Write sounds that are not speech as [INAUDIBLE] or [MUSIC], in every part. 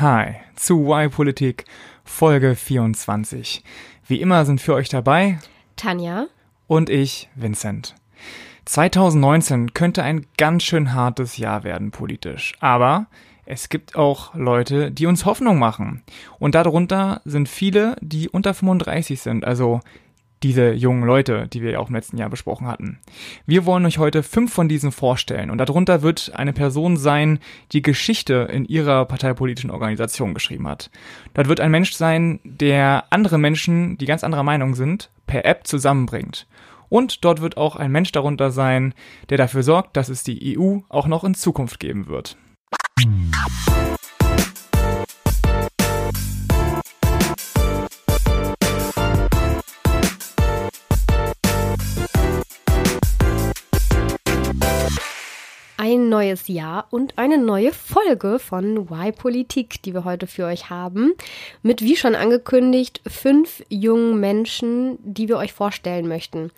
Hi zu Y-Politik Folge 24. Wie immer sind für euch dabei Tanja und ich, Vincent. 2019 könnte ein ganz schön hartes Jahr werden politisch, aber es gibt auch Leute, die uns Hoffnung machen. Und darunter sind viele, die unter 35 sind, also diese jungen Leute, die wir ja auch im letzten Jahr besprochen hatten. Wir wollen euch heute fünf von diesen vorstellen und darunter wird eine Person sein, die Geschichte in ihrer parteipolitischen Organisation geschrieben hat. Dort wird ein Mensch sein, der andere Menschen, die ganz anderer Meinung sind, per App zusammenbringt. Und dort wird auch ein Mensch darunter sein, der dafür sorgt, dass es die EU auch noch in Zukunft geben wird. Ein neues Jahr und eine neue Folge von Y Politik, die wir heute für euch haben. Mit, wie schon angekündigt, fünf jungen Menschen, die wir euch vorstellen möchten.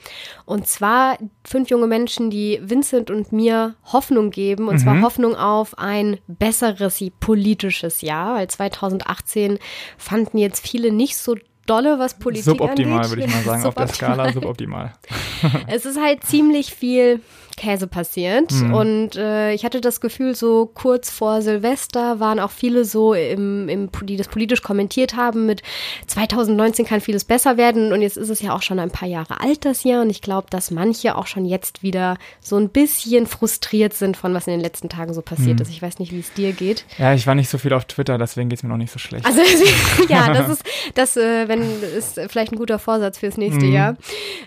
Und zwar fünf junge Menschen, die Vincent und mir Hoffnung geben. Und mhm. zwar Hoffnung auf ein besseres politisches Jahr, weil 2018 fanden jetzt viele nicht so dolle, was Politik suboptimal, angeht. Suboptimal, würde ich mal sagen, auf der Skala suboptimal. [LAUGHS] [LAUGHS] es ist halt ziemlich viel Käse passiert. Mhm. Und äh, ich hatte das Gefühl, so kurz vor Silvester waren auch viele so, im, im, die das politisch kommentiert haben, mit 2019 kann vieles besser werden. Und jetzt ist es ja auch schon ein paar Jahre alt, das Jahr. Und ich glaube, dass manche auch schon jetzt wieder so ein bisschen frustriert sind von was in den letzten Tagen so passiert mhm. ist. Ich weiß nicht, wie es dir geht. Ja, ich war nicht so viel auf Twitter, deswegen geht es mir noch nicht so schlecht. Also [LAUGHS] ja, das ist, das, äh, wenn, ist vielleicht ein guter Vorsatz fürs nächste mhm. Jahr.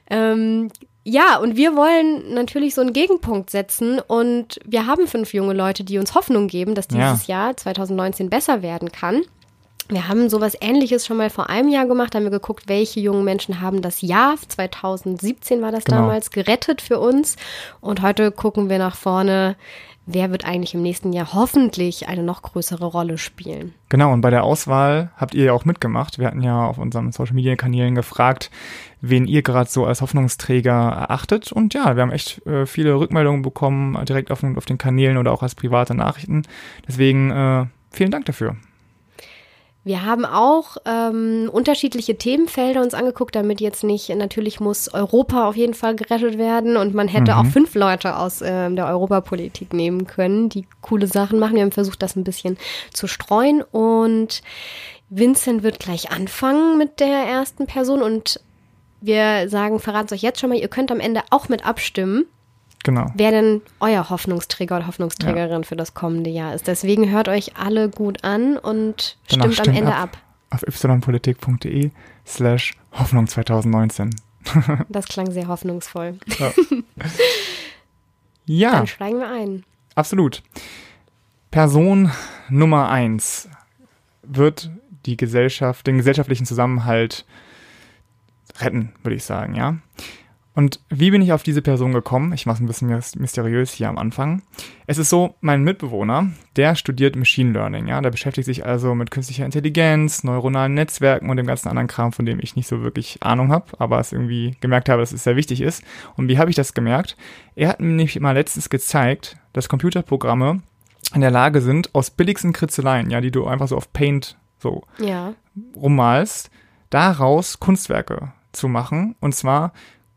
Ähm, ja, und wir wollen natürlich so einen Gegenpunkt setzen und wir haben fünf junge Leute, die uns Hoffnung geben, dass dieses ja. Jahr 2019 besser werden kann. Wir haben sowas ähnliches schon mal vor einem Jahr gemacht, da haben wir geguckt, welche jungen Menschen haben das Jahr 2017 war das genau. damals gerettet für uns und heute gucken wir nach vorne, wer wird eigentlich im nächsten Jahr hoffentlich eine noch größere Rolle spielen. Genau, und bei der Auswahl habt ihr ja auch mitgemacht. Wir hatten ja auf unseren Social-Media-Kanälen gefragt, wen ihr gerade so als Hoffnungsträger erachtet. Und ja, wir haben echt äh, viele Rückmeldungen bekommen, direkt auf, auf, den Kanälen oder auch als private Nachrichten. Deswegen äh, vielen Dank dafür. Wir haben auch ähm, unterschiedliche Themenfelder uns angeguckt, damit jetzt nicht, natürlich muss Europa auf jeden Fall gerettet werden und man hätte mhm. auch fünf Leute aus äh, der Europapolitik nehmen können, die coole Sachen machen. Wir haben versucht, das ein bisschen zu streuen und Vincent wird gleich anfangen mit der ersten Person und wir sagen, verraten es euch jetzt schon mal, ihr könnt am Ende auch mit abstimmen. Genau. Wer denn euer Hoffnungsträger oder Hoffnungsträgerin ja. für das kommende Jahr ist. Deswegen hört euch alle gut an und stimmt, stimmt am Ende ab. ab. Auf ypolitik.de slash Hoffnung 2019. [LAUGHS] das klang sehr hoffnungsvoll. Ja. [LAUGHS] ja. Dann steigen wir ein. Absolut. Person Nummer eins wird die Gesellschaft, den gesellschaftlichen Zusammenhalt retten, würde ich sagen, ja. Und wie bin ich auf diese Person gekommen? Ich mache es ein bisschen mysteriös hier am Anfang. Es ist so, mein Mitbewohner, der studiert Machine Learning, ja, der beschäftigt sich also mit künstlicher Intelligenz, neuronalen Netzwerken und dem ganzen anderen Kram, von dem ich nicht so wirklich Ahnung habe, aber es irgendwie gemerkt habe, dass es sehr wichtig ist. Und wie habe ich das gemerkt? Er hat mir nämlich mal letztens gezeigt, dass Computerprogramme in der Lage sind, aus billigsten Kritzeleien, ja, die du einfach so auf Paint so ja. rummalst, daraus Kunstwerke zu machen. Und zwar,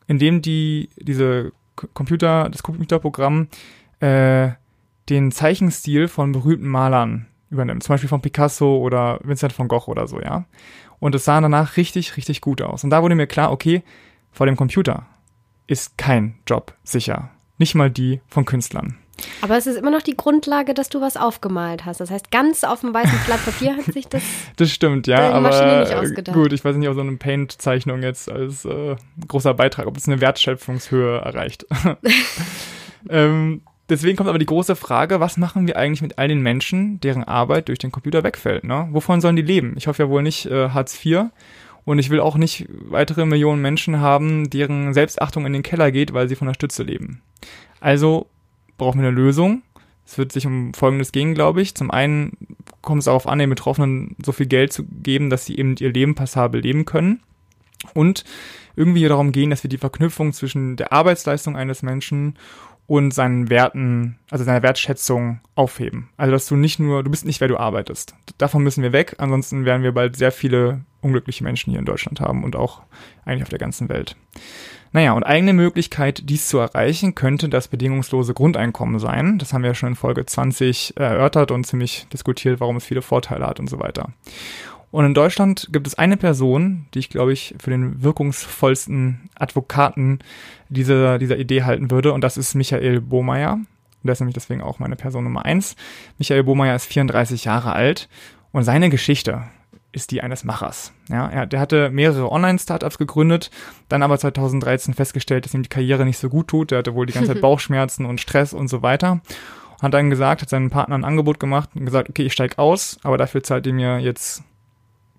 indem die, diese Computer, das Computerprogramm äh, den Zeichenstil von berühmten Malern übernimmt. Zum Beispiel von Picasso oder Vincent van Gogh oder so, ja. Und es sah danach richtig, richtig gut aus. Und da wurde mir klar, okay, vor dem Computer ist kein Job sicher. Nicht mal die von Künstlern. Aber es ist immer noch die Grundlage, dass du was aufgemalt hast. Das heißt, ganz auf dem weißen Blatt Papier hat sich das. [LAUGHS] das stimmt, ja. aber nicht gut, ich weiß nicht, ob so eine Paint-Zeichnung jetzt als äh, großer Beitrag, ob es eine Wertschöpfungshöhe erreicht. [LAUGHS] [LAUGHS] ähm, deswegen kommt aber die große Frage, was machen wir eigentlich mit all den Menschen, deren Arbeit durch den Computer wegfällt? Ne? Wovon sollen die leben? Ich hoffe ja wohl nicht äh, Hartz IV. Und ich will auch nicht weitere Millionen Menschen haben, deren Selbstachtung in den Keller geht, weil sie von der Stütze leben. Also brauchen wir eine Lösung. Es wird sich um Folgendes gehen, glaube ich. Zum einen kommt es darauf an, den Betroffenen so viel Geld zu geben, dass sie eben ihr Leben passabel leben können. Und irgendwie darum gehen, dass wir die Verknüpfung zwischen der Arbeitsleistung eines Menschen und seinen Werten, also seine Wertschätzung aufheben. Also dass du nicht nur, du bist nicht, wer du arbeitest. Davon müssen wir weg, ansonsten werden wir bald sehr viele unglückliche Menschen hier in Deutschland haben und auch eigentlich auf der ganzen Welt. Naja, und eigene Möglichkeit, dies zu erreichen, könnte das bedingungslose Grundeinkommen sein. Das haben wir ja schon in Folge 20 erörtert und ziemlich diskutiert, warum es viele Vorteile hat und so weiter. Und in Deutschland gibt es eine Person, die ich, glaube ich, für den wirkungsvollsten Advokaten dieser, dieser Idee halten würde, und das ist Michael Bohmeier. Und der ist nämlich deswegen auch meine Person Nummer eins. Michael Bohmeier ist 34 Jahre alt und seine Geschichte, ist die eines Machers. Ja, er, der hatte mehrere Online-Startups gegründet, dann aber 2013 festgestellt, dass ihm die Karriere nicht so gut tut. Er hatte wohl die ganze Zeit [LAUGHS] Bauchschmerzen und Stress und so weiter. Hat dann gesagt, hat seinen Partner ein Angebot gemacht und gesagt, okay, ich steig aus, aber dafür zahlt ihr mir jetzt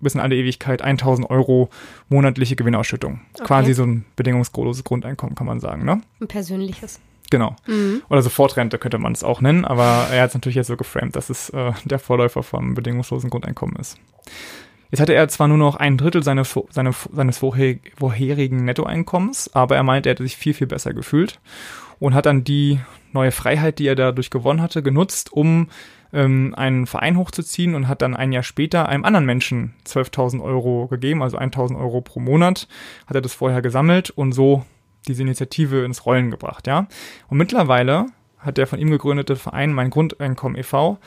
bis in alle Ewigkeit 1000 Euro monatliche Gewinnausschüttung. Okay. Quasi so ein bedingungsloses Grundeinkommen, kann man sagen, ne? Ein persönliches. Genau. Mhm. Oder Sofortrente könnte man es auch nennen, aber er hat es natürlich jetzt so geframed, dass es äh, der Vorläufer vom bedingungslosen Grundeinkommen ist. Jetzt hatte er zwar nur noch ein Drittel seine, seine, seines vorherigen Nettoeinkommens, aber er meinte, er hätte sich viel, viel besser gefühlt und hat dann die neue Freiheit, die er dadurch gewonnen hatte, genutzt, um ähm, einen Verein hochzuziehen und hat dann ein Jahr später einem anderen Menschen 12.000 Euro gegeben, also 1.000 Euro pro Monat, hat er das vorher gesammelt und so diese Initiative ins Rollen gebracht, ja. Und mittlerweile hat der von ihm gegründete Verein Mein Grundeinkommen e.V.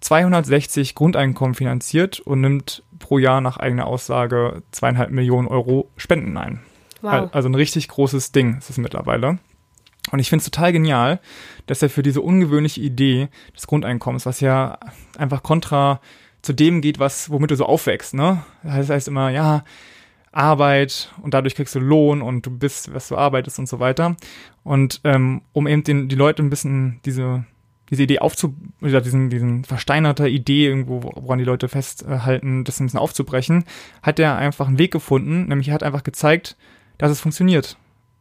260 Grundeinkommen finanziert und nimmt pro Jahr nach eigener Aussage zweieinhalb Millionen Euro Spenden ein. Wow. Also ein richtig großes Ding ist es mittlerweile. Und ich finde es total genial, dass er für diese ungewöhnliche Idee des Grundeinkommens, was ja einfach kontra zu dem geht, was, womit du so aufwächst, ne? Das heißt immer, ja, Arbeit und dadurch kriegst du Lohn und du bist, was du arbeitest und so weiter. Und ähm, um eben den, die Leute ein bisschen diese, diese Idee aufzu, oder diesen, diesen versteinerter Idee irgendwo, woran die Leute festhalten, das ein bisschen aufzubrechen, hat er einfach einen Weg gefunden, nämlich er hat einfach gezeigt, dass es funktioniert.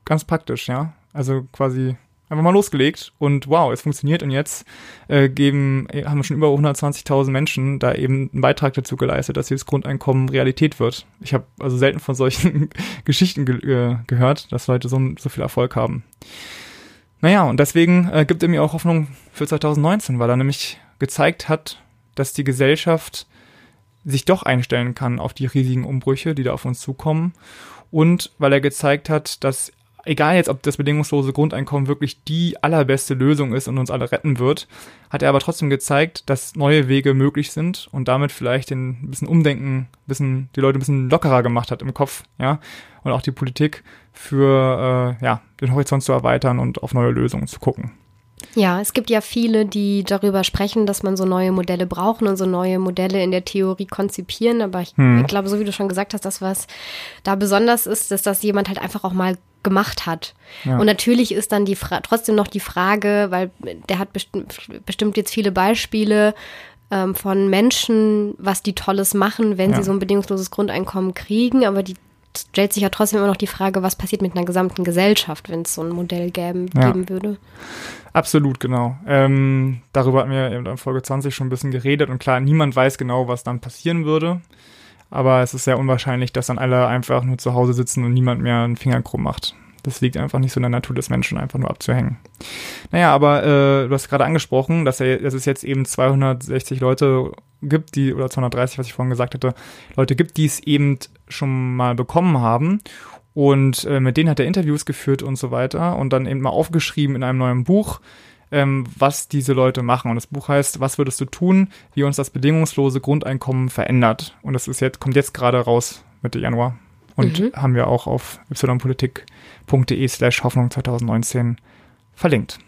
Ganz praktisch, ja. Also quasi einfach mal losgelegt und wow, es funktioniert und jetzt äh, geben, äh, haben schon über 120.000 Menschen da eben einen Beitrag dazu geleistet, dass dieses Grundeinkommen Realität wird. Ich habe also selten von solchen [LAUGHS] Geschichten ge äh, gehört, dass Leute so, so viel Erfolg haben. Naja, und deswegen äh, gibt er mir auch Hoffnung für 2019, weil er nämlich gezeigt hat, dass die Gesellschaft sich doch einstellen kann auf die riesigen Umbrüche, die da auf uns zukommen. Und weil er gezeigt hat, dass egal jetzt, ob das bedingungslose Grundeinkommen wirklich die allerbeste Lösung ist und uns alle retten wird, hat er aber trotzdem gezeigt, dass neue Wege möglich sind und damit vielleicht ein bisschen Umdenken, bisschen, die Leute ein bisschen lockerer gemacht hat im Kopf, ja, und auch die Politik für, äh, ja, den Horizont zu erweitern und auf neue Lösungen zu gucken. Ja, es gibt ja viele, die darüber sprechen, dass man so neue Modelle brauchen und so neue Modelle in der Theorie konzipieren. Aber ich, hm. glaube, so wie du schon gesagt hast, das, was da besonders ist, dass das jemand halt einfach auch mal gemacht hat. Ja. Und natürlich ist dann die Fra trotzdem noch die Frage, weil der hat besti bestimmt jetzt viele Beispiele ähm, von Menschen, was die Tolles machen, wenn ja. sie so ein bedingungsloses Grundeinkommen kriegen, aber die stellt sich ja trotzdem immer noch die Frage, was passiert mit einer gesamten Gesellschaft, wenn es so ein Modell gäben, ja. geben würde. Absolut, genau. Ähm, darüber hatten wir in Folge 20 schon ein bisschen geredet und klar, niemand weiß genau, was dann passieren würde. Aber es ist sehr unwahrscheinlich, dass dann alle einfach nur zu Hause sitzen und niemand mehr einen Finger krumm macht. Das liegt einfach nicht so in der Natur des Menschen, einfach nur abzuhängen. Naja, aber äh, du hast gerade angesprochen, dass, er, dass es jetzt eben 260 Leute gibt, die, oder 230, was ich vorhin gesagt hatte, Leute gibt, die es eben schon mal bekommen haben. Und äh, mit denen hat er Interviews geführt und so weiter und dann eben mal aufgeschrieben in einem neuen Buch, ähm, was diese Leute machen. Und das Buch heißt, was würdest du tun, wie uns das bedingungslose Grundeinkommen verändert? Und das ist jetzt, kommt jetzt gerade raus, Mitte Januar. Und mhm. haben wir auch auf ypolitik.de slash Hoffnung 2019 verlinkt.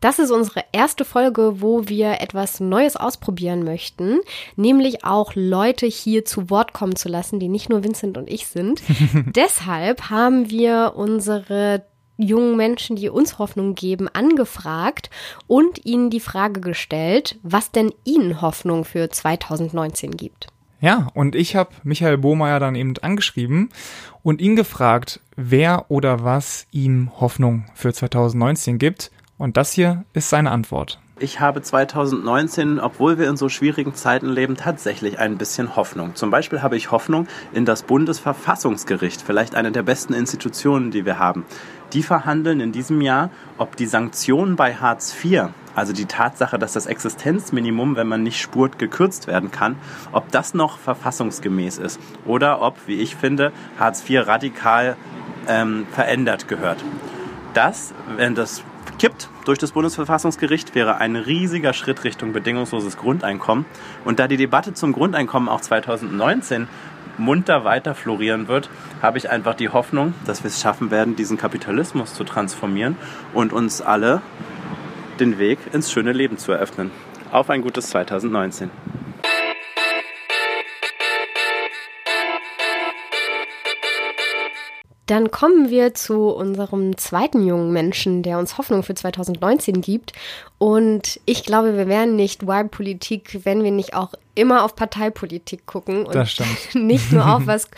Das ist unsere erste Folge, wo wir etwas Neues ausprobieren möchten, nämlich auch Leute hier zu Wort kommen zu lassen, die nicht nur Vincent und ich sind. [LAUGHS] Deshalb haben wir unsere jungen Menschen, die uns Hoffnung geben, angefragt und ihnen die Frage gestellt, was denn ihnen Hoffnung für 2019 gibt. Ja, und ich habe Michael Bohmeier dann eben angeschrieben und ihn gefragt, wer oder was ihm Hoffnung für 2019 gibt. Und das hier ist seine Antwort. Ich habe 2019, obwohl wir in so schwierigen Zeiten leben, tatsächlich ein bisschen Hoffnung. Zum Beispiel habe ich Hoffnung in das Bundesverfassungsgericht, vielleicht eine der besten Institutionen, die wir haben. Die verhandeln in diesem Jahr, ob die Sanktionen bei Hartz IV, also die Tatsache, dass das Existenzminimum, wenn man nicht spurt, gekürzt werden kann, ob das noch verfassungsgemäß ist oder ob, wie ich finde, Hartz IV radikal ähm, verändert gehört. Das, wenn das kippt durch das Bundesverfassungsgericht, wäre ein riesiger Schritt Richtung bedingungsloses Grundeinkommen. Und da die Debatte zum Grundeinkommen auch 2019 munter weiter florieren wird, habe ich einfach die Hoffnung, dass wir es schaffen werden, diesen Kapitalismus zu transformieren und uns alle den Weg ins schöne Leben zu eröffnen. Auf ein gutes 2019. Dann kommen wir zu unserem zweiten jungen Menschen, der uns Hoffnung für 2019 gibt. Und ich glaube, wir wären nicht Wahlpolitik, wenn wir nicht auch immer auf Parteipolitik gucken und Das stimmt. [LAUGHS] nicht nur auf was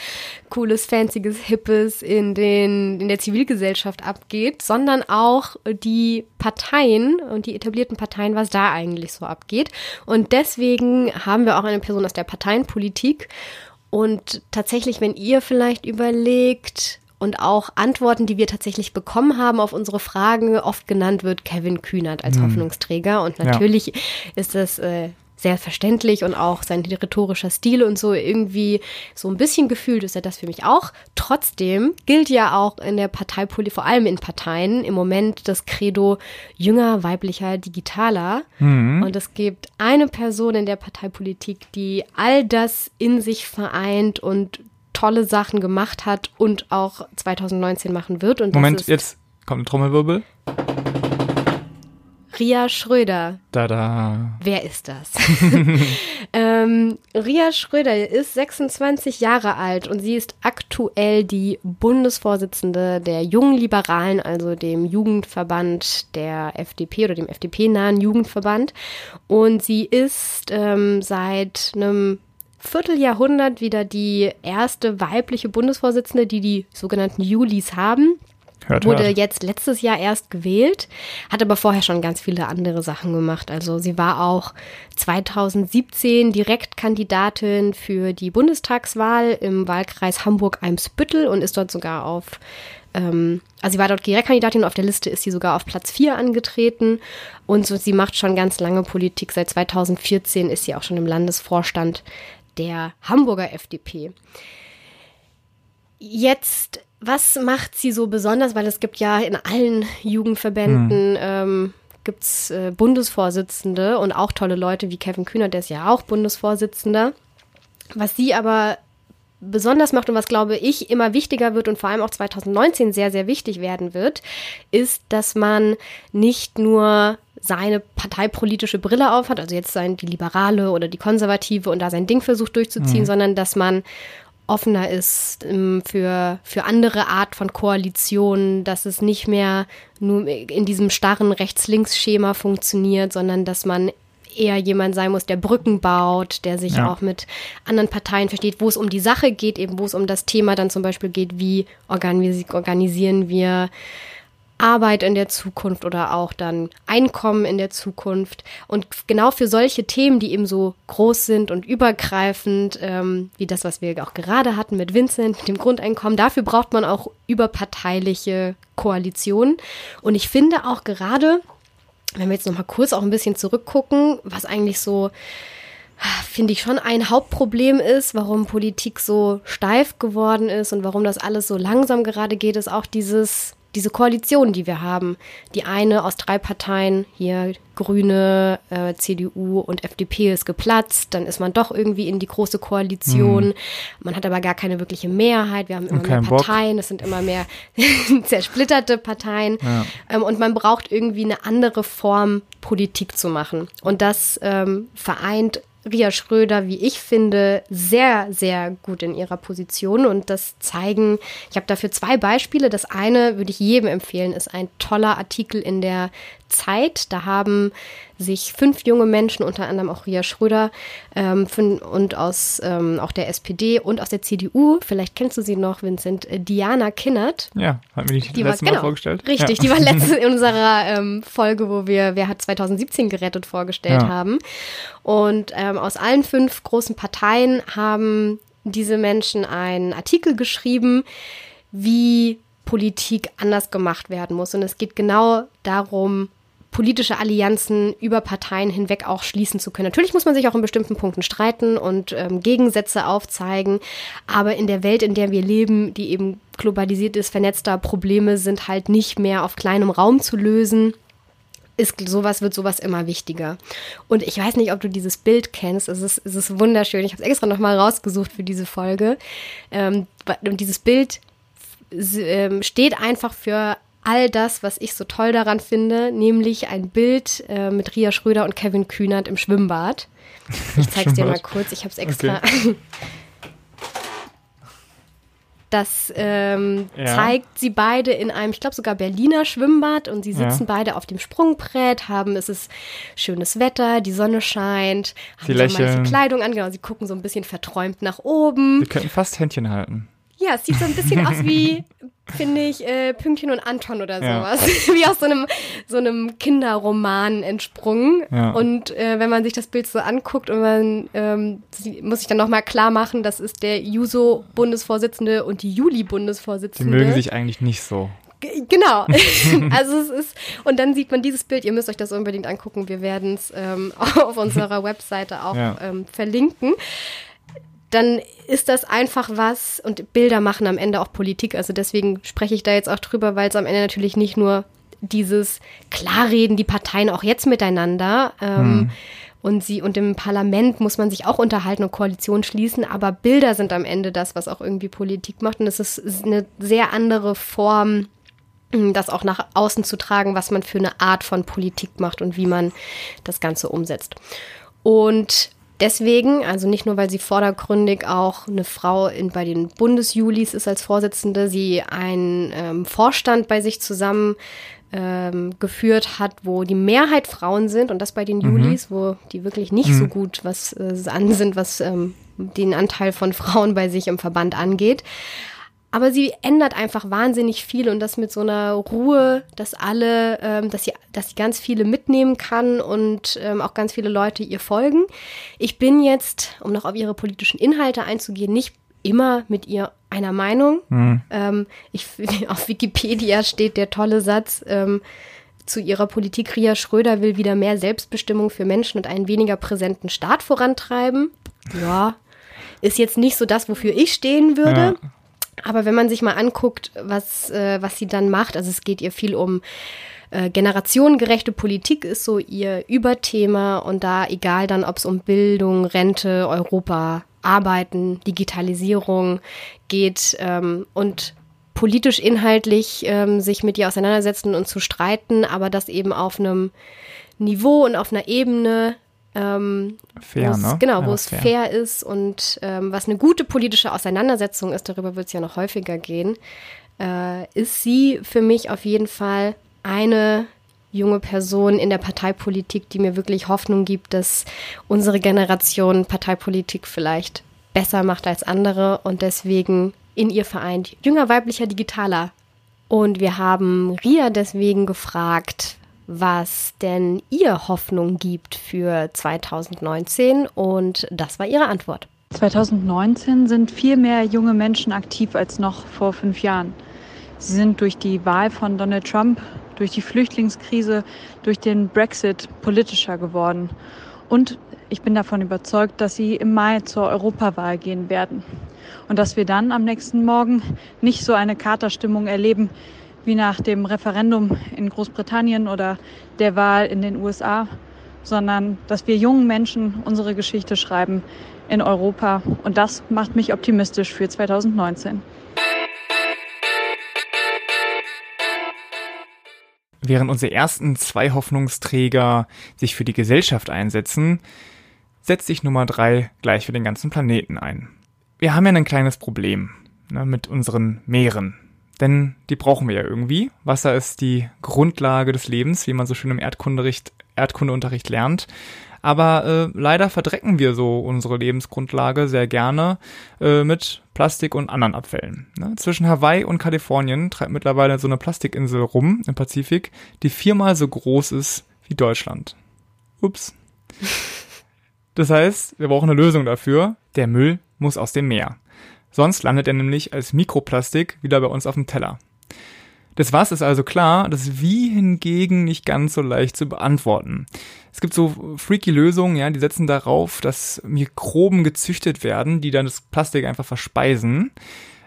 Cooles, Fancyes, Hippes in, den, in der Zivilgesellschaft abgeht, sondern auch die Parteien und die etablierten Parteien, was da eigentlich so abgeht. Und deswegen haben wir auch eine Person aus der Parteienpolitik. Und tatsächlich, wenn ihr vielleicht überlegt, und auch Antworten, die wir tatsächlich bekommen haben auf unsere Fragen, oft genannt wird Kevin Kühnert als Hoffnungsträger. Und natürlich ist das äh, sehr verständlich und auch sein rhetorischer Stil und so irgendwie so ein bisschen gefühlt ist er das für mich auch. Trotzdem gilt ja auch in der Parteipolitik, vor allem in Parteien, im Moment das Credo jünger, weiblicher, digitaler. Und es gibt eine Person in der Parteipolitik, die all das in sich vereint und tolle Sachen gemacht hat und auch 2019 machen wird. Und Moment, jetzt kommt ein Trommelwirbel. Ria Schröder. Da, da. Wer ist das? [LAUGHS] ähm, Ria Schröder ist 26 Jahre alt und sie ist aktuell die Bundesvorsitzende der Jungen Liberalen, also dem Jugendverband der FDP oder dem FDP-nahen Jugendverband. Und sie ist ähm, seit einem Vierteljahrhundert wieder die erste weibliche Bundesvorsitzende, die die sogenannten Julis haben Hört, wurde hört. jetzt letztes Jahr erst gewählt, hat aber vorher schon ganz viele andere Sachen gemacht. Also sie war auch 2017 Direktkandidatin für die Bundestagswahl im Wahlkreis Hamburg-Eimsbüttel und ist dort sogar auf, ähm, also sie war dort Direktkandidatin, auf der Liste ist sie sogar auf Platz 4 angetreten und so, sie macht schon ganz lange Politik. Seit 2014 ist sie auch schon im Landesvorstand der Hamburger FDP. Jetzt, was macht sie so besonders? Weil es gibt ja in allen Jugendverbänden ähm, gibt's äh, Bundesvorsitzende und auch tolle Leute wie Kevin Kühner, der ist ja auch Bundesvorsitzender. Was sie aber besonders macht und was, glaube ich, immer wichtiger wird und vor allem auch 2019 sehr, sehr wichtig werden wird, ist, dass man nicht nur seine parteipolitische Brille aufhat, also jetzt sein die Liberale oder die Konservative und da sein Ding versucht durchzuziehen, sondern dass man offener ist ähm, für, für andere Art von Koalitionen, dass es nicht mehr nur in diesem starren Rechts-Links-Schema funktioniert, sondern dass man eher jemand sein muss, der Brücken baut, der sich Ja. auch mit anderen Parteien versteht, wo es um die Sache geht, eben wo es um das Thema dann zum Beispiel geht, wie organisi organisieren wir Arbeit in der Zukunft oder auch dann Einkommen in der Zukunft. Und genau für solche Themen, die eben so groß sind und übergreifend, ähm, wie das, was wir auch gerade hatten mit Vincent, mit dem Grundeinkommen, dafür braucht man auch überparteiliche Koalitionen. Und ich finde auch gerade, wenn wir jetzt noch mal kurz auch ein bisschen zurückgucken, was eigentlich so finde ich schon ein Hauptproblem ist, warum Politik so steif geworden ist und warum das alles so langsam gerade geht, ist auch dieses diese Koalition, die wir haben. Die eine aus drei Parteien, hier Grüne, äh, CDU und FDP ist geplatzt. Dann ist man doch irgendwie in die große Koalition. Man hat aber gar keine wirkliche Mehrheit. Wir haben immer mehr. Parteien. Es sind immer mehr [LAUGHS] zersplitterte Parteien. Ähm, und man braucht irgendwie eine andere Form, Politik zu machen. Und das ähm, vereint Ria Schröder, wie ich finde, sehr, sehr gut in ihrer Position. Und das zeigen, ich habe dafür zwei Beispiele. Das eine würde ich jedem empfehlen, ist ein toller Artikel in der Zeit. Da haben sich fünf junge Menschen, unter anderem auch Ria Schröder ähm, und aus ähm, auch der SPD und aus der CDU, vielleicht kennst du sie noch, Vincent, äh, Diana Kinnert, Ja, hat mir die, die war, letzte Mal genau, vorgestellt. Richtig, ja. die war [LAUGHS] letzte in unserer ähm, Folge, wo wir Wer hat 2017 gerettet vorgestellt Ja. haben. Und ähm, aus allen fünf großen Parteien haben diese Menschen einen Artikel geschrieben, wie Politik anders gemacht werden muss. Und es geht genau darum, politische Allianzen über Parteien hinweg auch schließen zu können. Natürlich muss man sich auch in bestimmten Punkten streiten und ähm, Gegensätze aufzeigen, aber in der Welt, in der wir leben, die eben globalisiert ist, vernetzter Probleme sind halt nicht mehr auf kleinem Raum zu lösen. Ist, sowas wird sowas immer wichtiger. Und ich weiß nicht, ob du dieses Bild kennst. Es ist, es ist wunderschön. Ich habe es extra nochmal rausgesucht für diese Folge. Ähm, und dieses Bild ähm, steht einfach für all das, was ich so toll daran finde, nämlich ein Bild äh, mit Ria Schröder und Kevin Kühnert im Schwimmbad. [LAUGHS] Ich zeig's dir mal kurz, ich habe es extra. Okay. [LAUGHS] Das ähm, ja. zeigt sie beide in einem, ich glaube sogar Berliner Schwimmbad und sie sitzen ja. beide auf dem Sprungbrett, haben, es ist schönes Wetter, die Sonne scheint, haben sie so lächeln. Kleidung an, genau, sie gucken so ein bisschen verträumt nach oben. Sie könnten fast Händchen halten. Ja, es sieht so ein bisschen aus wie, [LAUGHS] finde ich, äh, Pünktchen und Anton oder sowas. Ja. [LAUGHS] wie aus so einem, so einem Kinderroman entsprungen. Ja. Und äh, wenn man sich das Bild so anguckt und man ähm, muss sich dann nochmal klar machen, das ist der Juso-Bundesvorsitzende und die Juli-Bundesvorsitzende. Die mögen sich eigentlich nicht so. Genau. [LAUGHS] also es ist, und dann sieht man dieses Bild, ihr müsst euch das unbedingt angucken. Wir werden es ähm, auf unserer Webseite auch ja. ähm, verlinken dann ist das einfach was und Bilder machen am Ende auch Politik. Also deswegen spreche ich da jetzt auch drüber, weil es am Ende natürlich nicht nur dieses Klarreden, die Parteien auch jetzt miteinander ähm, hm. und sie und im Parlament muss man sich auch unterhalten und Koalition schließen, aber Bilder sind am Ende das, was auch irgendwie Politik macht und es ist, ist eine sehr andere Form, das auch nach außen zu tragen, was man für eine Art von Politik macht und wie man das Ganze umsetzt. Und deswegen, also nicht nur, weil sie vordergründig auch eine Frau in, bei den Bundesjulis ist als Vorsitzende, sie einen ähm, Vorstand bei sich zusammen ähm, geführt hat, wo die Mehrheit Frauen sind und das bei den mhm. Julis, wo die wirklich nicht mhm. so gut was äh, an sind, was ähm, den Anteil von Frauen bei sich im Verband angeht. Aber sie ändert einfach wahnsinnig viel und das mit so einer Ruhe, dass alle, ähm, dass sie, dass sie ganz viele mitnehmen kann und ähm, auch ganz viele Leute ihr folgen. Ich bin jetzt, um noch auf ihre politischen Inhalte einzugehen, nicht immer mit ihr einer Meinung. Mhm. Ähm, ich, [LAUGHS] auf Wikipedia steht der tolle Satz, ähm, zu ihrer Politik, Ria Schröder will wieder mehr Selbstbestimmung für Menschen und einen weniger präsenten Staat vorantreiben. Ja, ist jetzt nicht so das, wofür ich stehen würde. Ja. Aber wenn man sich mal anguckt, was, äh, was sie dann macht, also es geht ihr viel um äh, generationengerechte Politik ist so ihr Überthema. Und da egal dann, ob es um Bildung, Rente, Europa, Arbeiten, Digitalisierung geht ähm, und politisch inhaltlich ähm, sich mit ihr auseinandersetzen und zu streiten, aber das eben auf einem Niveau und auf einer Ebene, ähm, fair, ne? Genau, wo ja, es fair. fair. ist und ähm, was eine gute politische Auseinandersetzung ist, darüber wird es ja noch häufiger gehen, äh, ist sie für mich auf jeden Fall eine junge Person in der Parteipolitik, die mir wirklich Hoffnung gibt, dass unsere Generation Parteipolitik vielleicht besser macht als andere und deswegen in ihr vereint jünger weiblicher Digitaler. Und wir haben Ria deswegen gefragt, was denn ihr Hoffnung gibt für 2019 und das war ihre Antwort. 2019 sind viel mehr junge Menschen aktiv als noch vor fünf Jahren. Sie sind durch die Wahl von Donald Trump, durch die Flüchtlingskrise, durch den Brexit politischer geworden. Und ich bin davon überzeugt, dass sie im Mai zur Europawahl gehen werden. Und dass wir dann am nächsten Morgen nicht so eine Katerstimmung erleben, wie nach dem Referendum in Großbritannien oder der Wahl in den USA, sondern dass wir jungen Menschen unsere Geschichte schreiben in Europa. Und das macht mich optimistisch für 2019. Während unsere ersten zwei Hoffnungsträger sich für die Gesellschaft einsetzen, setzt sich Nummer drei gleich für den ganzen Planeten ein. Wir haben ja ein kleines Problem ne, mit unseren Meeren. Denn die brauchen wir ja irgendwie. Wasser ist die Grundlage des Lebens, wie man so schön im Erdkundeunterricht, Erdkundeunterricht lernt. Aber äh, leider verdrecken wir so unsere Lebensgrundlage sehr gerne äh, mit Plastik und anderen Abfällen. Ne? Zwischen Hawaii und Kalifornien treibt mittlerweile so eine Plastikinsel rum im Pazifik, die viermal so groß ist wie Deutschland. Ups. [LAUGHS] Das heißt, wir brauchen eine Lösung dafür. Der Müll muss aus dem Meer. Sonst landet er nämlich als Mikroplastik wieder bei uns auf dem Teller. Das Was ist also klar, das Wie hingegen nicht ganz so leicht zu beantworten. Es gibt so freaky Lösungen, ja, die setzen darauf, dass Mikroben gezüchtet werden, die dann das Plastik einfach verspeisen.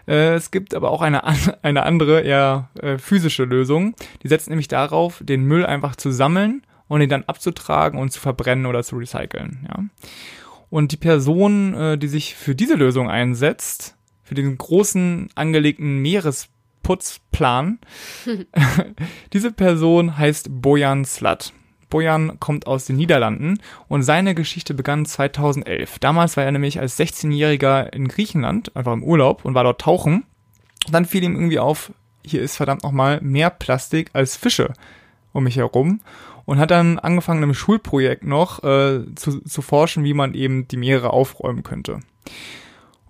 Äh, es gibt aber auch eine, eine andere, eher äh, physische Lösung. Die setzt nämlich darauf, den Müll einfach zu sammeln und ihn dann abzutragen und zu verbrennen oder zu recyceln. Ja. Und die Person, äh, die sich für diese Lösung einsetzt, für diesen großen angelegten Meeresputzplan, [LAUGHS] diese Person heißt Bojan Slat. Bojan kommt aus den Niederlanden und seine Geschichte begann 2011. Damals war er nämlich als 16-Jähriger in Griechenland, einfach im Urlaub und war dort tauchen. Und dann fiel ihm irgendwie auf, hier ist verdammt nochmal mehr Plastik als Fische um mich herum und hat dann angefangen, im Schulprojekt noch äh, zu, zu forschen, wie man eben die Meere aufräumen könnte.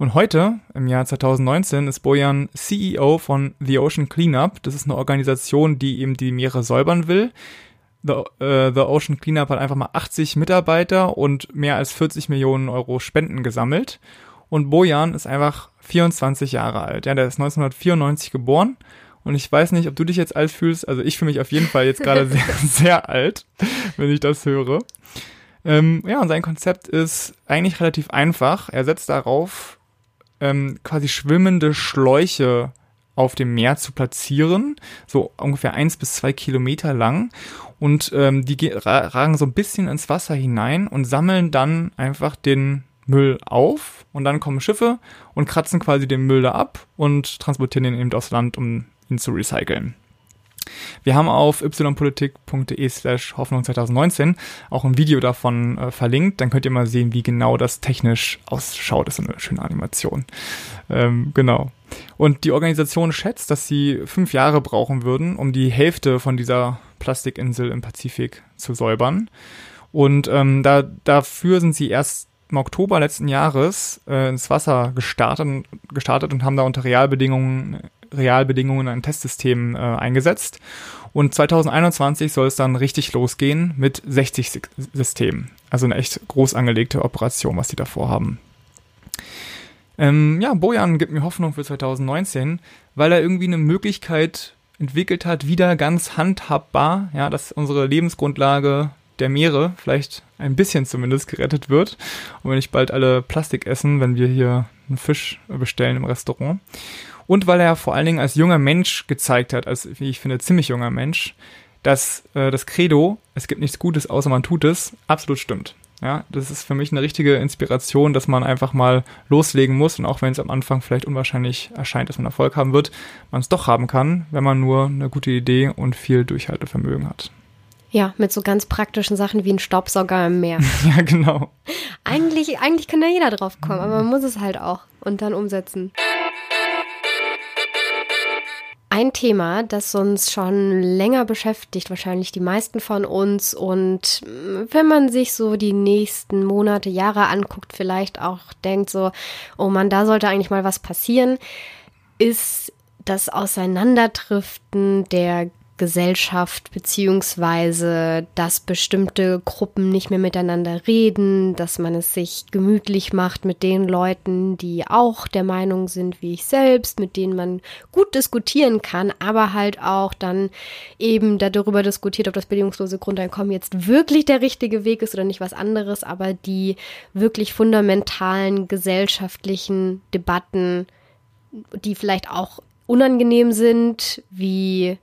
Und heute, im Jahr 2019, ist Bojan CEO von The Ocean Cleanup. Das ist eine Organisation, die eben die Meere säubern will. The, uh, The Ocean Cleanup hat einfach mal 80 Mitarbeiter und mehr als 40 Millionen Euro Spenden gesammelt. Und Bojan ist einfach 24 Jahre alt. Ja, der ist 1994 geboren. Und ich weiß nicht, ob du dich jetzt alt fühlst. Also ich fühle mich auf jeden Fall jetzt gerade [LAUGHS] sehr, sehr alt, wenn ich das höre. Ähm, ja, und sein Konzept ist eigentlich relativ einfach. Er setzt darauf, ähm, quasi schwimmende Schläuche auf dem Meer zu platzieren, so ungefähr eins bis zwei Kilometer lang. Und ähm, die ragen so ein bisschen ins Wasser hinein und sammeln dann einfach den Müll auf. Und dann kommen Schiffe und kratzen quasi den Müll da ab und transportieren ihn eben aufs Land, um ihn zu recyceln. Wir haben auf ypolitik.de slash Hoffnung 2019 auch ein Video davon äh, verlinkt. Dann könnt ihr mal sehen, wie genau das technisch ausschaut. Das ist eine schöne Animation. Ähm, genau. Und die Organisation schätzt, dass sie fünf Jahre brauchen würden, um die Hälfte von dieser Plastikinsel im Pazifik zu säubern. Und ähm, da, dafür sind sie erst im Oktober letzten Jahres äh, ins Wasser gestartet, gestartet und haben da unter Realbedingungen Realbedingungen ein Testsystem äh, eingesetzt. Und 2021 soll es dann richtig losgehen mit 60 Systemen. Also eine echt groß angelegte Operation, was die da vorhaben. Ähm, ja, Bojan gibt mir Hoffnung für 2019, weil er irgendwie eine Möglichkeit entwickelt hat, wieder ganz handhabbar, ja, dass unsere Lebensgrundlage der Meere vielleicht ein bisschen zumindest gerettet wird. Und wenn nicht bald alle Plastik essen, wenn wir hier einen Fisch bestellen im Restaurant. Und weil er vor allen Dingen als junger Mensch gezeigt hat, als, wie ich finde, ziemlich junger Mensch, dass äh, das Credo, es gibt nichts Gutes, außer man tut es, absolut stimmt. Ja, das ist für mich eine richtige Inspiration, dass man einfach mal loslegen muss und auch wenn es am Anfang vielleicht unwahrscheinlich erscheint, dass man Erfolg haben wird, man es doch haben kann, wenn man nur eine gute Idee und viel Durchhaltevermögen hat. Ja, mit so ganz praktischen Sachen wie ein Staubsauger im Meer. [LAUGHS] ja, genau. Eigentlich, eigentlich kann da jeder drauf kommen, aber man muss es halt auch und dann umsetzen. Ein Thema, das uns schon länger beschäftigt, wahrscheinlich die meisten von uns. Und wenn man sich so die nächsten Monate, Jahre anguckt, vielleicht auch denkt so, oh man, da sollte eigentlich mal was passieren, ist das Auseinanderdriften der Gesellschaft, beziehungsweise dass bestimmte Gruppen nicht mehr miteinander reden, dass man es sich gemütlich macht mit den Leuten, die auch der Meinung sind wie ich selbst, mit denen man gut diskutieren kann, aber halt auch dann eben darüber diskutiert, ob das bedingungslose Grundeinkommen jetzt wirklich der richtige Weg ist oder nicht was anderes, aber die wirklich fundamentalen gesellschaftlichen Debatten, die vielleicht auch unangenehm sind, wie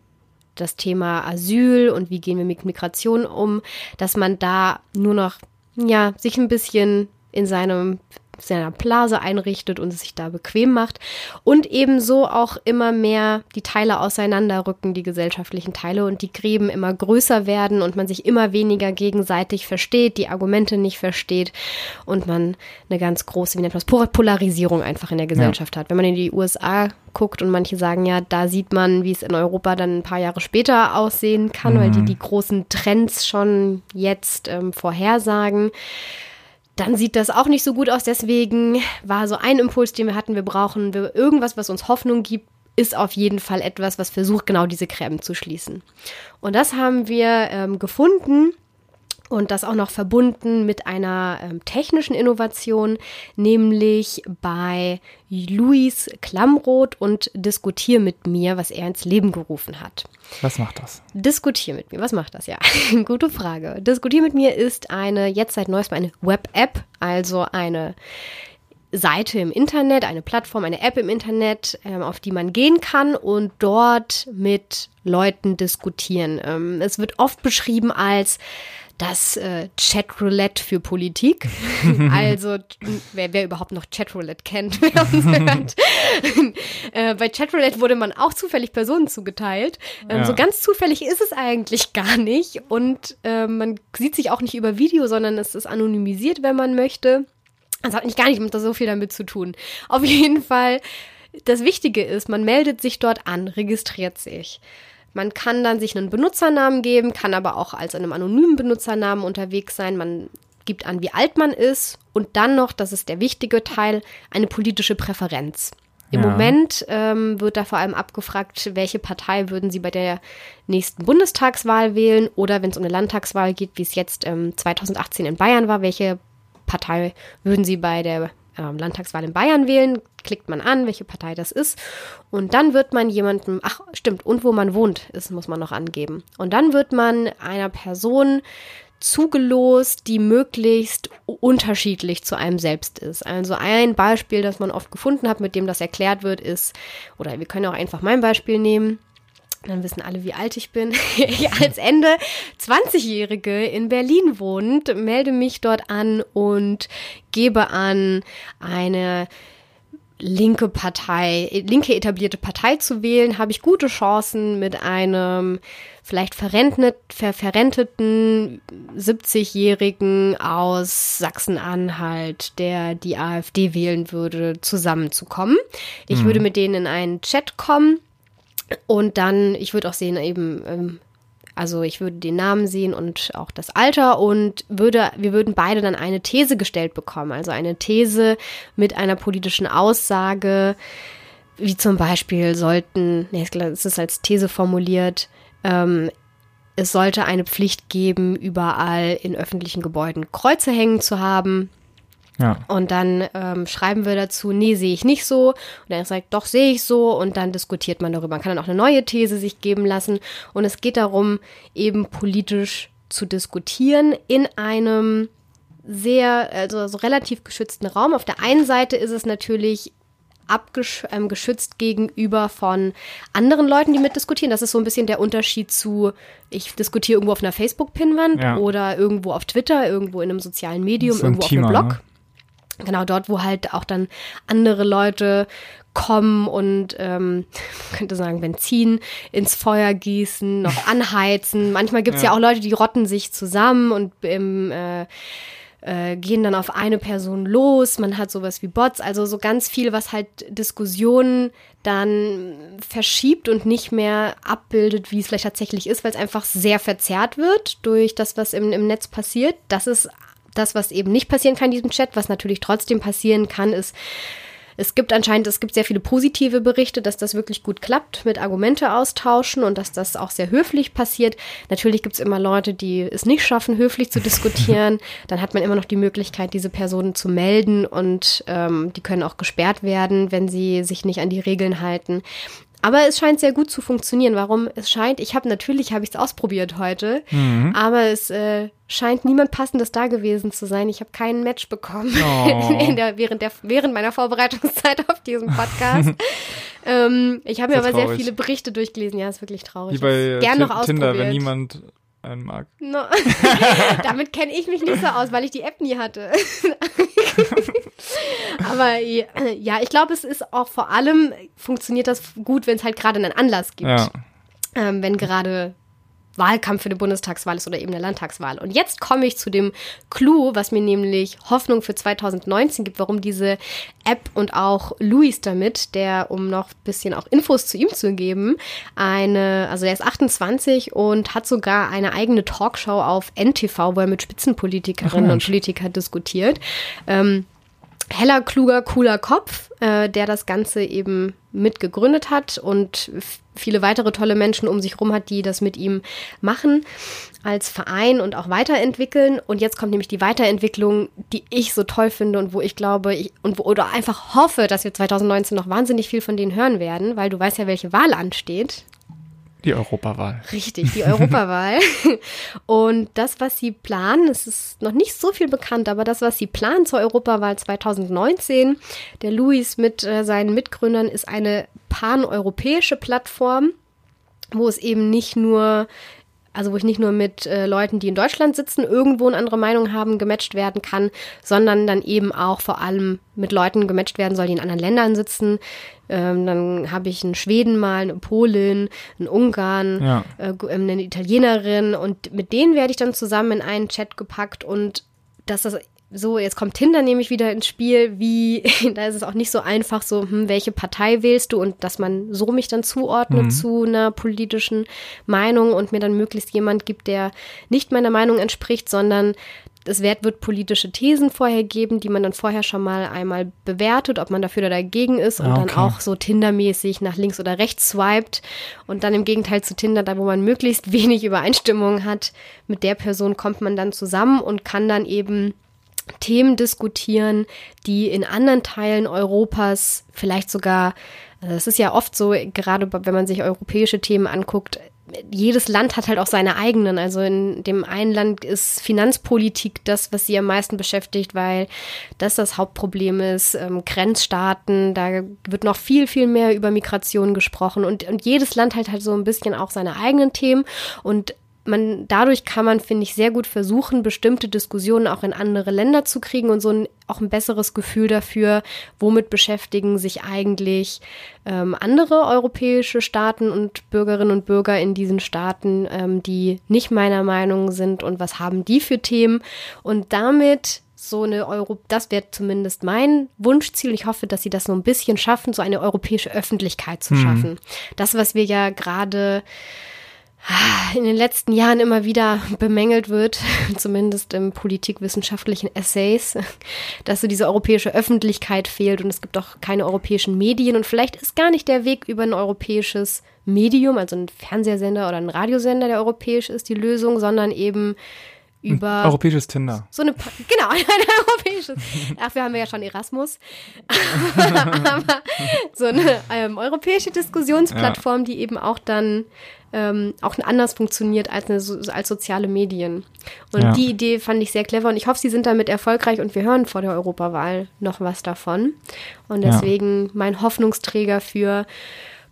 das Thema Asyl und wie gehen wir mit Migration um, dass man da nur noch, ja, sich ein bisschen in seinem seiner Blase einrichtet und es sich da bequem macht und ebenso auch immer mehr die Teile auseinanderrücken, die gesellschaftlichen Teile und die Gräben immer größer werden und man sich immer weniger gegenseitig versteht, die Argumente nicht versteht und man eine ganz große, wie nennt man das, Polarisierung einfach in der Gesellschaft ja. hat. Wenn man in die USA guckt und manche sagen ja, da sieht man, wie es in Europa dann ein paar Jahre später aussehen kann, mhm. weil die die großen Trends schon jetzt ähm, vorhersagen dann sieht das auch nicht so gut aus. Deswegen war so ein Impuls, den wir hatten, wir brauchen irgendwas, was uns Hoffnung gibt, ist auf jeden Fall etwas, was versucht, genau diese Gräben zu schließen. Und das haben wir ähm, gefunden Und das auch noch verbunden mit einer ähm, technischen Innovation, nämlich bei Luis Klamroth und Diskutier mit mir, was er ins Leben gerufen hat. Was macht das? Diskutier mit mir, was macht das? Ja, [LAUGHS] gute Frage. Diskutier mit mir ist eine, jetzt seit neuestem eine Web-App, also eine Seite im Internet, eine Plattform, eine App im Internet, ähm, auf die man gehen kann und dort mit Leuten diskutieren. Ähm, es wird oft beschrieben als das äh, Chatroulette für Politik. [LAUGHS] also, wer, wer überhaupt noch Chatroulette kennt, [LAUGHS] wer uns hört. [LAUGHS] äh, bei Chatroulette wurde man auch zufällig Personen zugeteilt. Ähm, ja. So ganz zufällig ist es eigentlich gar nicht. Und äh, man sieht sich auch nicht über Video, sondern es ist anonymisiert, wenn man möchte. Das hat nicht gar nicht so viel damit zu tun. Auf jeden Fall, das Wichtige ist, man meldet sich dort an, registriert sich. Man kann dann sich einen Benutzernamen geben, kann aber auch als einem anonymen Benutzernamen unterwegs sein. Man gibt an, wie alt man ist und dann noch, das ist der wichtige Teil, eine politische Präferenz. Im ja. Moment ähm, wird da vor allem abgefragt, welche Partei würden Sie bei der nächsten Bundestagswahl wählen oder wenn es um eine Landtagswahl geht, wie es jetzt ähm, 2018 in Bayern war, welche Partei würden Sie bei der ähm, Landtagswahl in Bayern wählen, klickt man an, welche Partei das ist. Und dann wird man jemandem, ach stimmt, und wo man wohnt, ist, muss man noch angeben. Und dann wird man einer Person zugelost, die möglichst unterschiedlich zu einem selbst ist. Also ein Beispiel, das man oft gefunden hat, mit dem das erklärt wird, ist, oder wir können auch einfach mein Beispiel nehmen. Dann wissen alle, wie alt ich bin. [LAUGHS] Ich als Ende 20-Jährige in Berlin wohnt, melde mich dort an und gebe an, eine linke Partei, linke etablierte Partei zu wählen, habe ich gute Chancen mit einem vielleicht verrentet, ver verrenteten 70-Jährigen aus Sachsen-Anhalt, der die AfD wählen würde, zusammenzukommen. Ich mhm. würde mit denen in einen Chat kommen und dann, ich würde auch sehen, eben, ähm, also ich würde den Namen sehen und auch das Alter und würde, wir würden beide dann eine These gestellt bekommen. Also eine These mit einer politischen Aussage, wie zum Beispiel sollten, nee, es ist als These formuliert, ähm, es sollte eine Pflicht geben, überall in öffentlichen Gebäuden Kreuze hängen zu haben. Ja. Und dann ähm, schreiben wir dazu, nee, sehe ich nicht so. Und er sagt, doch, sehe ich so. Und dann diskutiert man darüber. Man kann dann auch eine neue These sich geben lassen. Und es geht darum, eben politisch zu diskutieren in einem sehr, also so relativ geschützten Raum. Auf der einen Seite ist es natürlich abgeschützt ähm, gegenüber von anderen Leuten, die mitdiskutieren. Das ist so ein bisschen der Unterschied zu, ich diskutiere irgendwo auf einer Facebook-Pinwand ja. oder irgendwo auf Twitter, irgendwo in einem sozialen Medium, irgendwo auf einem Blog. Ne? Genau dort, wo halt auch dann andere Leute kommen und ähm, [LAUGHS] könnte sagen, Benzin ins Feuer gießen, noch [LAUGHS] anheizen. Manchmal gibt's ja. ja auch Leute, die rotten sich zusammen und im äh, äh, gehen dann auf eine Person los. Man hat sowas wie Bots, also so ganz viel, was halt Diskussionen dann verschiebt und nicht mehr abbildet, wie es vielleicht tatsächlich ist, weil es einfach sehr verzerrt wird durch das, was im, im Netz passiert. Das ist das, was eben nicht passieren kann in diesem Chat, was natürlich trotzdem passieren kann, ist, es gibt anscheinend, es gibt sehr viele positive Berichte, dass das wirklich gut klappt mit Argumente austauschen und dass das auch sehr höflich passiert. Natürlich gibt es immer Leute, die es nicht schaffen, höflich zu diskutieren. [LAUGHS] Dann hat man immer noch die Möglichkeit, diese Personen zu melden und ähm, die können auch gesperrt werden, wenn sie sich nicht an die Regeln halten. Aber es scheint sehr gut zu funktionieren. Warum? Es scheint, ich habe natürlich, habe ich es ausprobiert heute, mhm. aber es äh, scheint niemand passendes da gewesen zu sein. Ich habe keinen Match bekommen [LAUGHS] oh. in der, während, der, während meiner Vorbereitungszeit auf diesen Podcast. [LAUGHS] ähm, ich habe mir aber traurig. sehr viele Berichte durchgelesen. Ja, ist wirklich traurig. Wie bei Gern noch Tinder, wenn niemand einen mag. [LAUGHS] No. [LAUGHS] Damit kenne ich mich nicht so aus, weil ich die App nie hatte. [LAUGHS] Aber ja, ich glaube, es ist auch vor allem, funktioniert das gut, wenn es halt gerade einen Anlass gibt. Ja. Ähm, wenn gerade Wahlkampf für die Bundestagswahl ist oder eben eine Landtagswahl. Und jetzt komme ich zu dem Clou, was mir nämlich Hoffnung für 2019 gibt, warum diese App und auch Luis damit, der, um noch ein bisschen auch Infos zu ihm zu geben, eine, also er ist 28 und hat sogar eine eigene Talkshow auf NTV, wo er mit Spitzenpolitikerinnen Ach, und Politikern diskutiert. Ähm, heller, kluger, cooler Kopf, äh, der das Ganze eben mitgegründet hat und viele weitere tolle Menschen um sich herum hat, die das mit ihm machen als Verein und auch weiterentwickeln. Und jetzt kommt nämlich die Weiterentwicklung, die ich so toll finde und wo ich glaube ich, und wo oder einfach hoffe, dass wir 2019 noch wahnsinnig viel von denen hören werden, weil du weißt ja, welche Wahl ansteht. Die Europawahl. Richtig, die Europawahl. [LAUGHS] Und das, was sie planen, es ist noch nicht so viel bekannt, aber das, was sie planen zur Europawahl 2019, der Luis mit äh, seinen Mitgründern, ist eine paneuropäische Plattform, wo es eben nicht nur also wo ich nicht nur mit äh, Leuten, die in Deutschland sitzen, irgendwo eine andere Meinung haben, gematcht werden kann, sondern dann eben auch vor allem mit Leuten gematcht werden soll, die in anderen Ländern sitzen. Ähm, dann habe ich einen Schweden mal, eine Polin, einen Ungarn, ja. äh, ähm, eine Italienerin und mit denen werde ich dann zusammen in einen Chat gepackt und dass das so, jetzt kommt Tinder nämlich wieder ins Spiel, wie, [LAUGHS] da ist es auch nicht so einfach, so, hm, welche Partei wählst du und dass man so mich dann zuordnet mhm. zu einer politischen Meinung und mir dann möglichst jemand gibt, der nicht meiner Meinung entspricht, sondern es wird, wird politische Thesen vorher geben, die man dann vorher schon mal einmal bewertet, ob man dafür oder dagegen ist und ah, okay. dann auch so Tinder-mäßig nach links oder rechts swiped und dann im Gegenteil zu Tinder, da wo man möglichst [LAUGHS] wenig Übereinstimmung hat, mit der Person kommt man dann zusammen und kann dann eben Themen diskutieren, die in anderen Teilen Europas vielleicht sogar, also es ist ja oft so, gerade wenn man sich europäische Themen anguckt, jedes Land hat halt auch seine eigenen. Also in dem einen Land ist Finanzpolitik das, was sie am meisten beschäftigt, weil das das Hauptproblem ist. Ähm, Grenzstaaten, da wird noch viel, viel mehr über Migration gesprochen und, und jedes Land hat halt so ein bisschen auch seine eigenen Themen und man, dadurch kann man, finde ich, sehr gut versuchen, bestimmte Diskussionen auch in andere Länder zu kriegen und so ein, auch ein besseres Gefühl dafür, womit beschäftigen sich eigentlich ähm, andere europäische Staaten und Bürgerinnen und Bürger in diesen Staaten, ähm, die nicht meiner Meinung sind und was haben die für Themen und damit so eine Euro, das wäre zumindest mein Wunschziel. Ich hoffe, dass sie das so ein bisschen schaffen, so eine europäische Öffentlichkeit zu mhm. schaffen. Das, was wir ja gerade in den letzten Jahren immer wieder bemängelt wird, [LAUGHS] zumindest im politikwissenschaftlichen Essays, dass so diese europäische Öffentlichkeit fehlt und es gibt auch keine europäischen Medien und vielleicht ist gar nicht der Weg über ein europäisches Medium, also ein Fernsehsender oder ein Radiosender, der europäisch ist, die Lösung, sondern eben über. Ein europäisches Tinder. So eine, genau, [LAUGHS] ein europäisches. Dafür haben wir ja schon Erasmus. [LAUGHS] Aber so eine ähm, europäische Diskussionsplattform, ja. die eben auch dann ähm, auch anders funktioniert als, eine, als soziale Medien. Und ja. die Idee fand ich sehr clever und ich hoffe, sie sind damit erfolgreich und wir hören vor der Europawahl noch was davon. Und deswegen ja. mein Hoffnungsträger für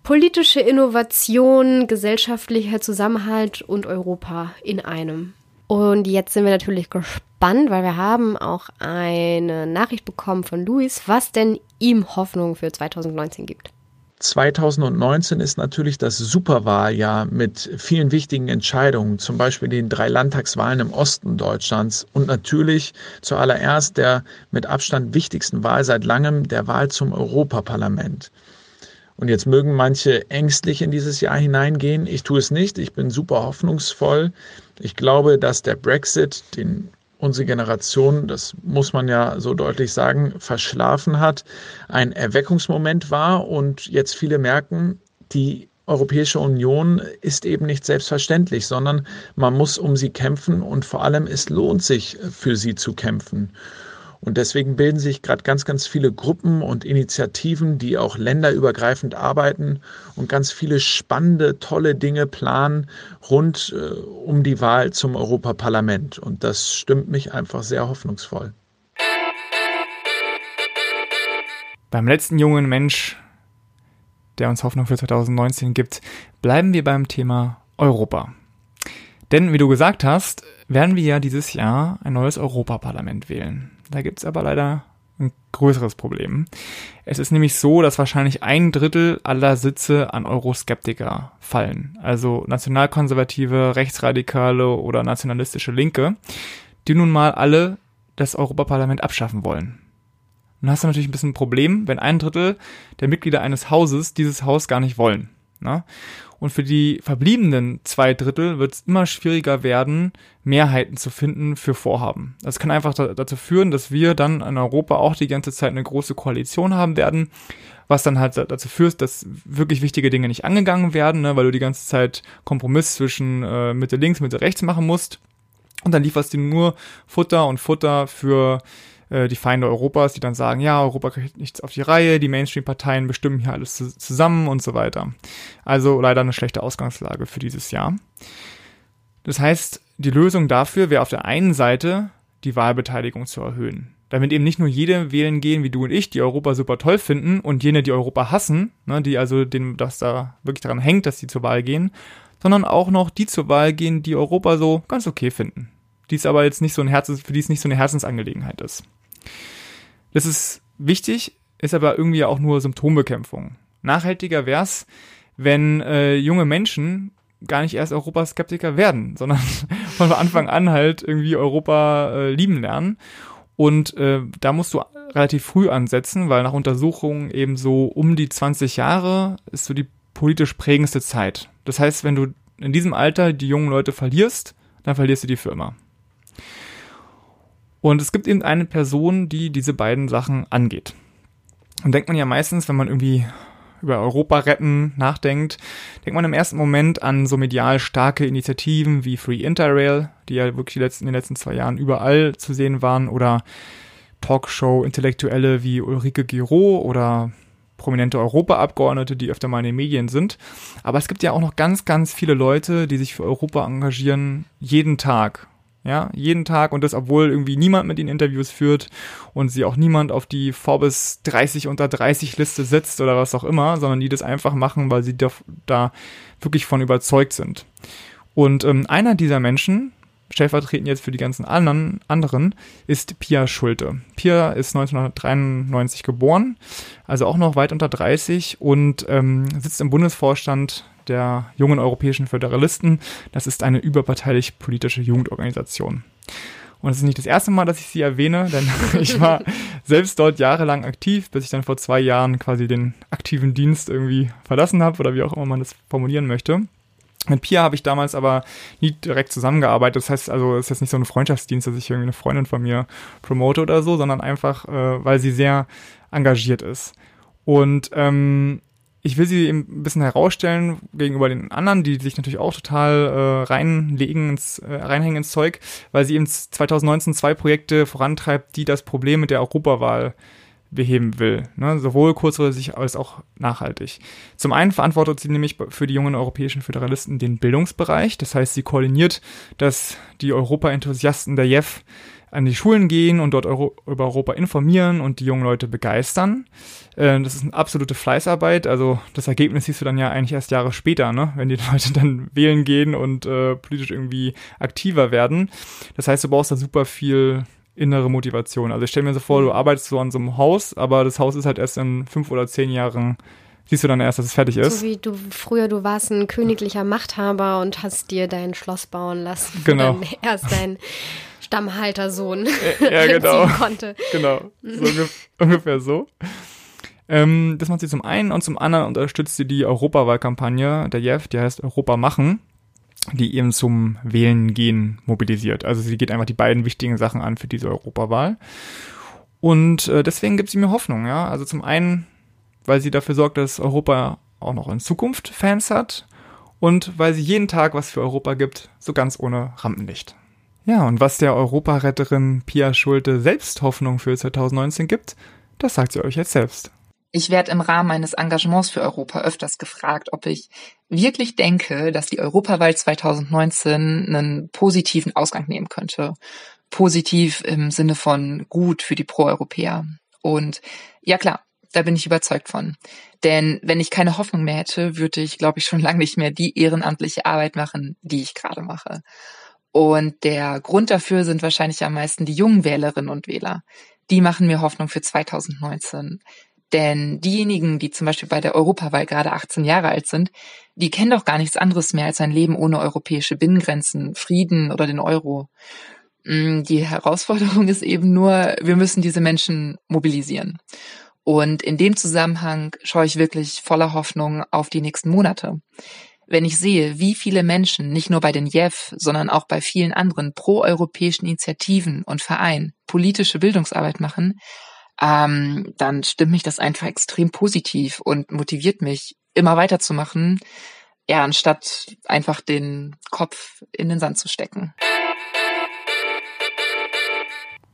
politische Innovation, gesellschaftlicher Zusammenhalt und Europa in einem. Und jetzt sind wir natürlich gespannt, weil wir haben auch eine Nachricht bekommen von Luis, was denn ihm Hoffnung für 2019 gibt. 2019 ist natürlich das Superwahljahr mit vielen wichtigen Entscheidungen, zum Beispiel den drei Landtagswahlen im Osten Deutschlands und natürlich zuallererst der mit Abstand wichtigsten Wahl seit langem, der Wahl zum Europaparlament. Und jetzt mögen manche ängstlich in dieses Jahr hineingehen. Ich tue es nicht. Ich bin super hoffnungsvoll. Ich glaube, dass der Brexit, den unsere Generation, das muss man ja so deutlich sagen, verschlafen hat, ein Erweckungsmoment war und jetzt viele merken, die Europäische Union ist eben nicht selbstverständlich, sondern man muss um sie kämpfen und vor allem es lohnt sich für sie zu kämpfen. Und deswegen bilden sich gerade ganz, ganz viele Gruppen und Initiativen, die auch länderübergreifend arbeiten und ganz viele spannende, tolle Dinge planen rund äh, um die Wahl zum Europaparlament. Und das stimmt mich einfach sehr hoffnungsvoll. Beim letzten jungen Mensch, der uns Hoffnung für 2019 gibt, bleiben wir beim Thema Europa. Denn, wie du gesagt hast, werden wir ja dieses Jahr ein neues Europaparlament wählen. Da gibt es aber leider ein größeres Problem. Es ist nämlich so, dass wahrscheinlich ein Drittel aller Sitze an Euroskeptiker fallen. Also nationalkonservative, rechtsradikale oder nationalistische Linke, die nun mal alle das Europaparlament abschaffen wollen. Dann hast du natürlich ein bisschen ein Problem, wenn ein Drittel der Mitglieder eines Hauses dieses Haus gar nicht wollen. Ne? Und für die verbliebenen zwei Drittel wird es immer schwieriger werden, Mehrheiten zu finden für Vorhaben. Das kann einfach da, dazu führen, dass wir dann in Europa auch die ganze Zeit eine große Koalition haben werden, was dann halt dazu führt, dass wirklich wichtige Dinge nicht angegangen werden, ne, weil du die ganze Zeit Kompromiss zwischen äh, Mitte links, Mitte rechts machen musst. Und dann lieferst du nur Futter und Futter für äh, die Feinde Europas, die dann sagen, ja, Europa kriegt nichts auf die Reihe, die Mainstream-Parteien bestimmen hier alles zu zusammen und so weiter. Also leider eine schlechte Ausgangslage für dieses Jahr. Das heißt, die Lösung dafür wäre auf der einen Seite, die Wahlbeteiligung zu erhöhen. Damit eben nicht nur jede wählen gehen, wie du und ich, die Europa super toll finden und jene, die Europa hassen, ne, die also denen das da wirklich daran hängt, dass sie zur Wahl gehen, sondern auch noch die zur Wahl gehen, die Europa so ganz okay finden. Die es aber jetzt nicht so ein Herzens, für die es nicht so eine Herzensangelegenheit ist. Das ist wichtig, ist aber irgendwie auch nur Symptombekämpfung. Nachhaltiger wäre es, wenn äh, junge Menschen gar nicht erst Europaskeptiker werden, [LAUGHS] sondern von Anfang an halt irgendwie Europa äh, lieben lernen. Und äh, da musst du relativ früh ansetzen, weil nach Untersuchungen eben so um die 20 Jahre ist so die politisch prägendste Zeit. Das heißt, wenn du in diesem Alter die jungen Leute verlierst, dann verlierst du die immer. Und es gibt eben eine Person, die diese beiden Sachen angeht. Und denkt man ja meistens, wenn man irgendwie über Europa retten nachdenkt, denkt man im ersten Moment an so medial starke Initiativen wie Free Interrail, die ja wirklich in den letzten zwei Jahren überall zu sehen waren, oder Talkshow-Intellektuelle wie Ulrike Giro oder prominente Europaabgeordnete, die öfter mal in den Medien sind. Aber es gibt ja auch noch ganz, ganz viele Leute, die sich für Europa engagieren, jeden Tag ja, jeden Tag und das, obwohl irgendwie niemand mit ihnen Interviews führt und sie auch niemand auf die Forbes 30 unter 30 Liste setzt oder was auch immer, sondern die das einfach machen, weil sie da, da wirklich von überzeugt sind. Und ähm, einer dieser Menschen, stellvertretend jetzt für die ganzen anderen, anderen, ist Pia Schulte. Pia ist 1993 geboren, also auch noch weit unter 30 und ähm, sitzt im Bundesvorstand der jungen europäischen Föderalisten. Das ist eine überparteilich politische Jugendorganisation. Und es ist nicht das erste Mal, dass ich sie erwähne, denn [LAUGHS] ich war [LAUGHS] selbst dort jahrelang aktiv, bis ich dann vor zwei Jahren quasi den aktiven Dienst irgendwie verlassen habe oder wie auch immer man das formulieren möchte. Mit Pia habe ich damals aber nie direkt zusammengearbeitet. Das heißt also, es ist jetzt nicht so ein Freundschaftsdienst, dass ich irgendwie eine Freundin von mir promote oder so, sondern einfach, äh, weil sie sehr engagiert ist. Und ähm, ich will sie eben ein bisschen herausstellen gegenüber den anderen, die sich natürlich auch total äh, reinlegen, ins, äh, reinhängen ins Zeug, weil sie eben 2019 zwei Projekte vorantreibt, die das Problem mit der Europawahl beheben will, ne? sowohl kurzfristig als auch nachhaltig. Zum einen verantwortet sie nämlich für die jungen europäischen Föderalisten den Bildungsbereich, das heißt, sie koordiniert, dass die Europa-Enthusiasten der JEF an die Schulen gehen und dort Euro über Europa informieren und die jungen Leute begeistern. Äh, das ist eine absolute Fleißarbeit. Also das Ergebnis siehst du dann ja eigentlich erst Jahre später, ne? wenn die [LAUGHS] Leute dann wählen gehen und äh, politisch irgendwie aktiver werden. Das heißt, du brauchst da super viel innere Motivation. Also ich stelle mir so vor, du arbeitest so an so einem Haus, aber das Haus ist halt erst in fünf oder zehn Jahren siehst du dann erst, dass es fertig ist. So wie du früher, du warst ein königlicher Machthaber und hast dir dein Schloss bauen lassen. [LAUGHS] Genau. Dann erst dein Stammhaltersohn [LAUGHS] ja, genau. konnte. [LAUGHS] Genau, so ungefähr so. Ähm, das macht sie zum einen und zum anderen unterstützt sie die Europawahlkampagne der JEF, die heißt Europa machen, die eben zum Wählen gehen mobilisiert. Also sie geht einfach die beiden wichtigen Sachen an für diese Europawahl. Und äh, deswegen gibt sie mir Hoffnung, ja. Also zum einen, weil sie dafür sorgt, dass Europa auch noch in Zukunft Fans hat und weil sie jeden Tag was für Europa gibt, so ganz ohne Rampenlicht. Ja, und was der Europaretterin Pia Schulte selbst Hoffnung für 2019 gibt, das sagt sie euch jetzt selbst. Ich werde im Rahmen meines Engagements für Europa öfters gefragt, ob ich wirklich denke, dass die Europawahl 2019 einen positiven Ausgang nehmen könnte. Positiv im Sinne von gut für die Pro-Europäer. Und ja klar, da bin ich überzeugt von. Denn wenn ich keine Hoffnung mehr hätte, würde ich, glaube ich, schon lange nicht mehr die ehrenamtliche Arbeit machen, die ich gerade mache. Und der Grund dafür sind wahrscheinlich am meisten die jungen Wählerinnen und Wähler. Die machen mir Hoffnung für 2019. Denn diejenigen, die zum Beispiel bei der Europawahl gerade 18 Jahre alt sind, die kennen doch gar nichts anderes mehr als ein Leben ohne europäische Binnengrenzen, Frieden oder den Euro. Mm, die Herausforderung [LAUGHS] ist eben nur, wir müssen diese Menschen mobilisieren. Und in dem Zusammenhang schaue ich wirklich voller Hoffnung auf die nächsten Monate. Wenn ich sehe, wie viele Menschen nicht nur bei den JEF, sondern auch bei vielen anderen proeuropäischen Initiativen und Vereinen politische Bildungsarbeit machen, ähm, dann stimmt mich das einfach extrem positiv und motiviert mich, immer weiterzumachen, ja, anstatt einfach den Kopf in den Sand zu stecken.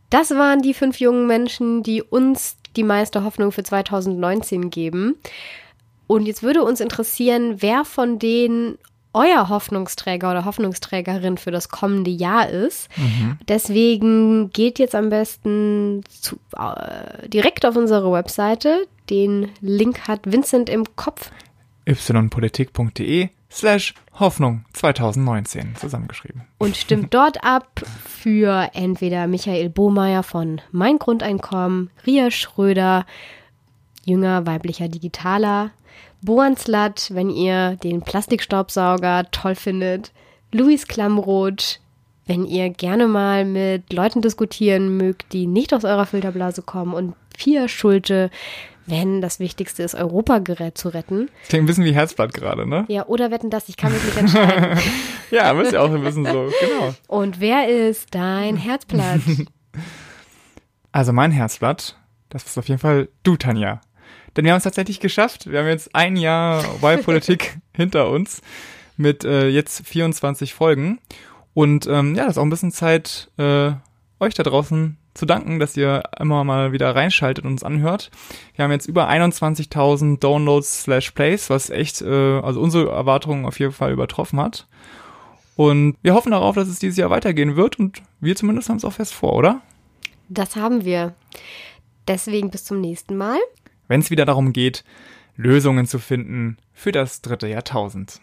Das waren die fünf jungen Menschen, die uns die meiste Hoffnung für 2019 geben. Und jetzt würde uns interessieren, wer von denen euer Hoffnungsträger oder Hoffnungsträgerin für das kommende Jahr ist. Mhm. Deswegen geht jetzt am besten zu, äh, direkt auf unsere Webseite. Den Link hat Vincent im Kopf. ypolitik.de slash Hoffnung 2019 zusammengeschrieben. Und stimmt [LAUGHS] dort ab für entweder Michael Bohmeier von Mein Grundeinkommen, Ria Schröder, jünger weiblicher Digitaler, Boan Slat, wenn ihr den Plastikstaubsauger toll findet, Luis Klamroth, wenn ihr gerne mal mit Leuten diskutieren mögt, die nicht aus eurer Filterblase kommen und Pia Schulte, wenn das Wichtigste ist, Europagerät zu retten. Klingt ein bisschen wie Herzblatt gerade, ne? Ja, oder wetten das, ich kann mich nicht entscheiden. [LAUGHS] ja, müsst ihr auch ein bisschen so, genau. Und wer ist dein Herzblatt? [LAUGHS] Also mein Herzblatt, das ist auf jeden Fall du, Tanja. Denn wir haben es tatsächlich geschafft. Wir haben jetzt ein Jahr Wahlpolitik [LAUGHS] hinter uns mit äh, jetzt 24 Folgen. Und ähm, ja, das ist auch ein bisschen Zeit, äh, euch da draußen zu danken, dass ihr immer mal wieder reinschaltet und uns anhört. Wir haben jetzt über 21.000 Downloads slash Plays, was echt, äh, also unsere Erwartungen auf jeden Fall übertroffen hat. Und wir hoffen darauf, dass es dieses Jahr weitergehen wird und wir zumindest haben es auch fest vor, oder? Das haben wir. Deswegen bis zum nächsten Mal. Wenn es wieder darum geht, Lösungen zu finden für das dritte Jahrtausend.